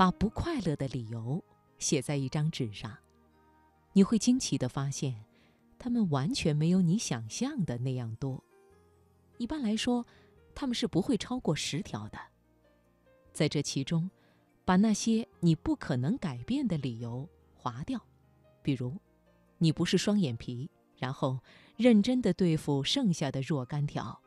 把不快乐的理由写在一张纸上，你会惊奇地发现，他们完全没有你想象的那样多。一般来说，他们是不会超过十条的。在这其中，把那些你不可能改变的理由划掉，比如，你不是双眼皮，然后认真地对付剩下的若干条，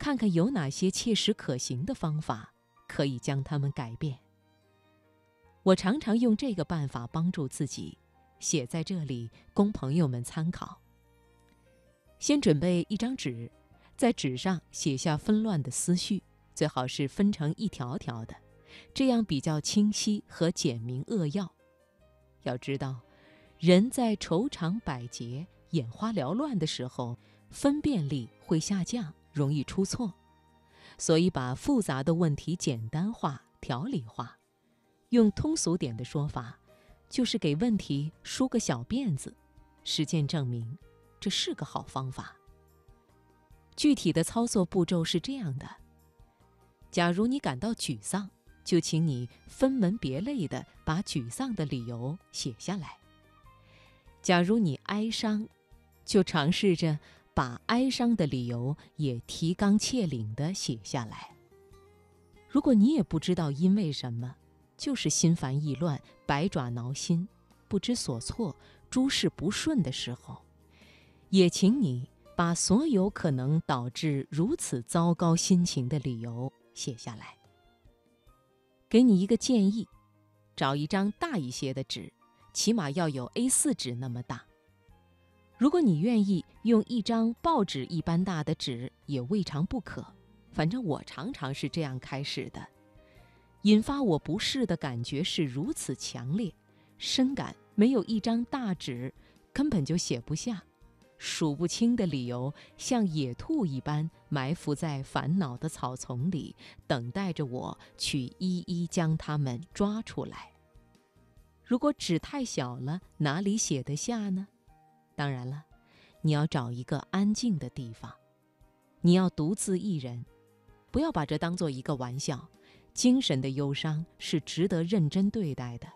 看看有哪些切实可行的方法可以将它们改变。我常常用这个办法帮助自己，写在这里供朋友们参考。先准备一张纸，在纸上写下纷乱的思绪，最好是分成一条条的。这样比较清晰和简明扼要。要知道，人在愁肠百结、眼花缭乱的时候，分辨力会下降，容易出错。所以，把复杂的问题简单化、条理化，用通俗点的说法，就是给问题梳个小辫子。实践证明，这是个好方法。具体的操作步骤是这样的：假如你感到沮丧。就请你分门别类地把沮丧的理由写下来。假如你哀伤，就尝试着把哀伤的理由也提纲挈领地写下来。如果你也不知道因为什么，就是心烦意乱、百爪挠心、不知所措、诸事不顺的时候，也请你把所有可能导致如此糟糕心情的理由写下来。给你一个建议，找一张大一些的纸，起码要有 A4 纸那么大。如果你愿意用一张报纸一般大的纸，也未尝不可。反正我常常是这样开始的。引发我不适的感觉是如此强烈，深感没有一张大纸，根本就写不下。数不清的理由像野兔一般埋伏在烦恼的草丛里，等待着我去一一将它们抓出来。如果纸太小了，哪里写得下呢？当然了，你要找一个安静的地方，你要独自一人，不要把这当做一个玩笑。精神的忧伤是值得认真对待的。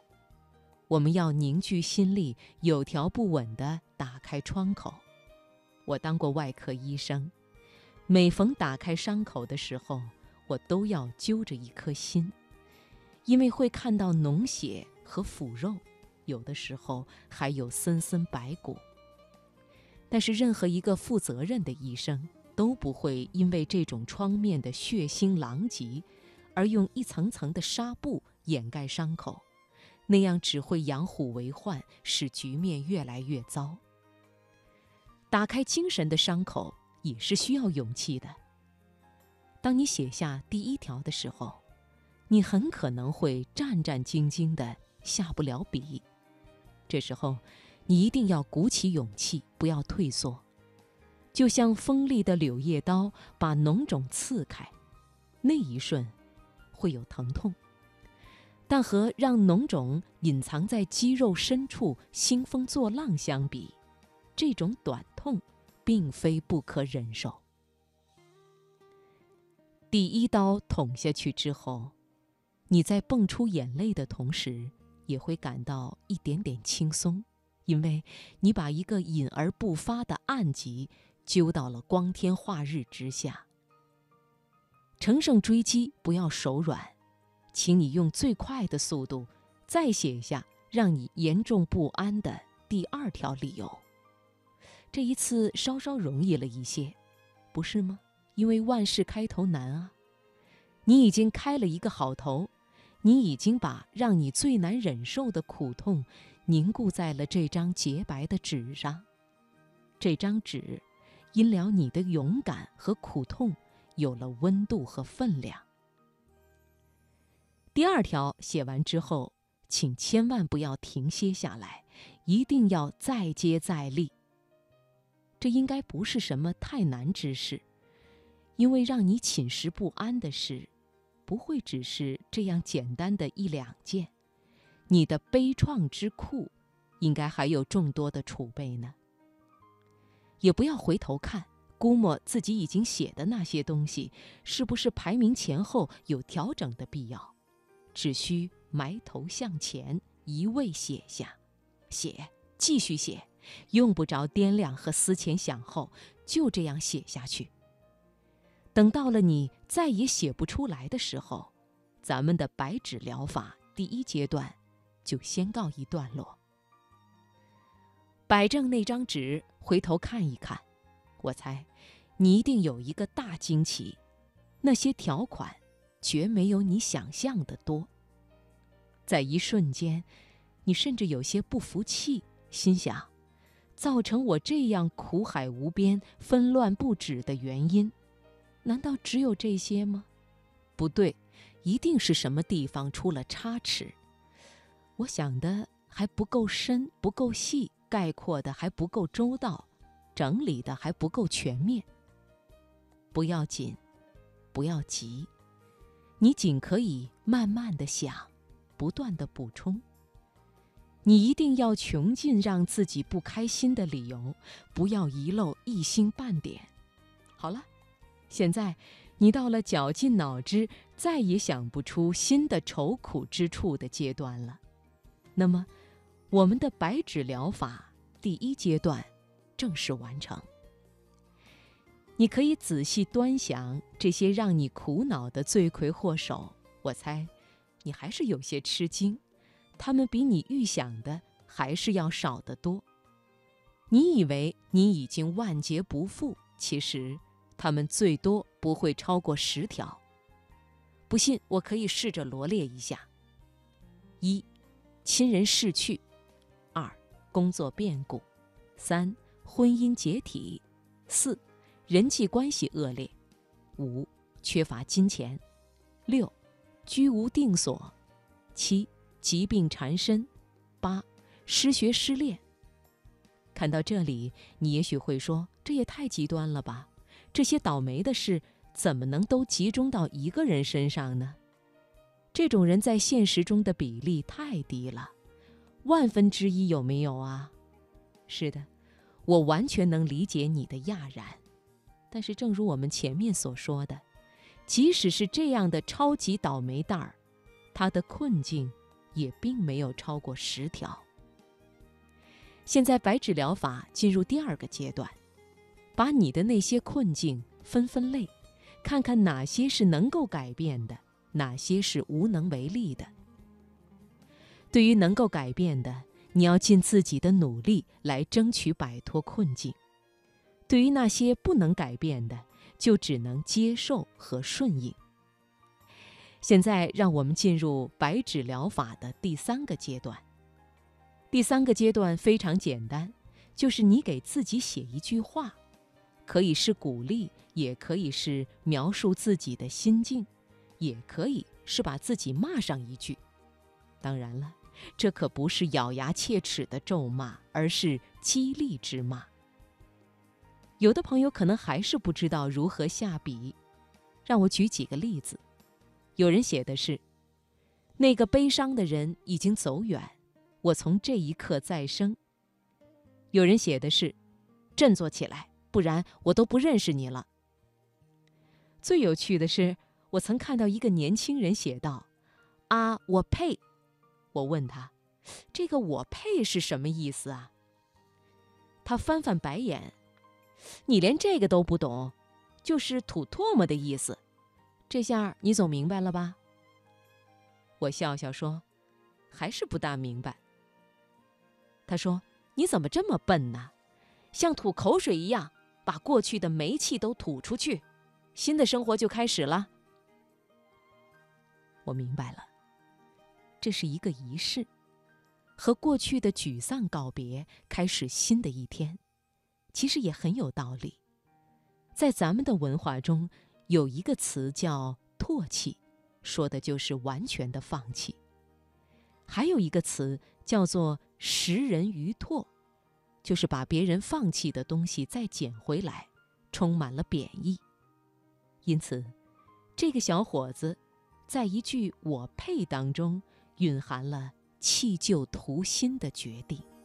我们要凝聚心力，有条不紊地打开窗口。我当过外科医生，每逢打开伤口的时候，我都要揪着一颗心，因为会看到脓血和腐肉，有的时候还有森森白骨。但是，任何一个负责任的医生都不会因为这种创面的血腥狼藉，而用一层层的纱布掩盖伤口，那样只会养虎为患，使局面越来越糟。打开精神的伤口也是需要勇气的。当你写下第一条的时候，你很可能会战战兢兢的下不了笔。这时候，你一定要鼓起勇气，不要退缩，就像锋利的柳叶刀把脓肿刺开，那一瞬会有疼痛，但和让脓肿隐藏在肌肉深处兴风作浪相比。这种短痛，并非不可忍受。第一刀捅下去之后，你在蹦出眼泪的同时，也会感到一点点轻松，因为你把一个隐而不发的暗疾揪到了光天化日之下。乘胜追击，不要手软，请你用最快的速度再写一下让你严重不安的第二条理由。这一次稍稍容易了一些，不是吗？因为万事开头难啊。你已经开了一个好头，你已经把让你最难忍受的苦痛凝固在了这张洁白的纸上。这张纸，因了你的勇敢和苦痛，有了温度和分量。第二条写完之后，请千万不要停歇下来，一定要再接再厉。这应该不是什么太难之事，因为让你寝食不安的事，不会只是这样简单的一两件。你的悲怆之库，应该还有众多的储备呢。也不要回头看，估摸自己已经写的那些东西，是不是排名前后有调整的必要？只需埋头向前，一味写下，写，继续写，用不着掂量和思前想后，就这样写下去。等到了你再也写不出来的时候，咱们的白纸疗法第一阶段就先告一段落。摆正那张纸，回头看一看，我猜你一定有一个大惊奇：那些条款绝没有你想象的多。在一瞬间，你甚至有些不服气，心想：造成我这样苦海无边、纷乱不止的原因。难道只有这些吗？不对，一定是什么地方出了差池。我想的还不够深，不够细，概括的还不够周到，整理的还不够全面。不要紧，不要急，你仅可以慢慢的想，不断的补充。你一定要穷尽让自己不开心的理由，不要遗漏一星半点。好了。现在，你到了绞尽脑汁再也想不出新的愁苦之处的阶段了。那么，我们的白纸疗法第一阶段正式完成。你可以仔细端详这些让你苦恼的罪魁祸首。我猜，你还是有些吃惊，他们比你预想的还是要少得多。你以为你已经万劫不复，其实。他们最多不会超过十条，不信我可以试着罗列一下：一、亲人逝去；二、工作变故；三、婚姻解体；四、人际关系恶劣；五、缺乏金钱；六、居无定所；七、疾病缠身；八、失学失恋。看到这里，你也许会说：“这也太极端了吧？”这些倒霉的事怎么能都集中到一个人身上呢？这种人在现实中的比例太低了，万分之一有没有啊？是的，我完全能理解你的讶然。但是，正如我们前面所说的，即使是这样的超级倒霉蛋儿，他的困境也并没有超过十条。现在，白纸疗法进入第二个阶段。把你的那些困境分分类，看看哪些是能够改变的，哪些是无能为力的。对于能够改变的，你要尽自己的努力来争取摆脱困境；对于那些不能改变的，就只能接受和顺应。现在，让我们进入白纸疗法的第三个阶段。第三个阶段非常简单，就是你给自己写一句话。可以是鼓励，也可以是描述自己的心境，也可以是把自己骂上一句。当然了，这可不是咬牙切齿的咒骂，而是激励之骂。有的朋友可能还是不知道如何下笔，让我举几个例子。有人写的是：“那个悲伤的人已经走远，我从这一刻再生。”有人写的是：“振作起来。”不然我都不认识你了。最有趣的是，我曾看到一个年轻人写道：“啊，我配。”我问他：“这个‘我配’是什么意思啊？”他翻翻白眼：“你连这个都不懂，就是吐唾沫的意思。这下你总明白了吧？”我笑笑说：“还是不大明白。”他说：“你怎么这么笨呢？像吐口水一样。”把过去的煤气都吐出去，新的生活就开始了。我明白了，这是一个仪式，和过去的沮丧告别，开始新的一天。其实也很有道理。在咱们的文化中，有一个词叫“唾弃”，说的就是完全的放弃；还有一个词叫做“食人鱼唾”。就是把别人放弃的东西再捡回来，充满了贬义。因此，这个小伙子在一句“我配”当中蕴含了弃旧图新的决定。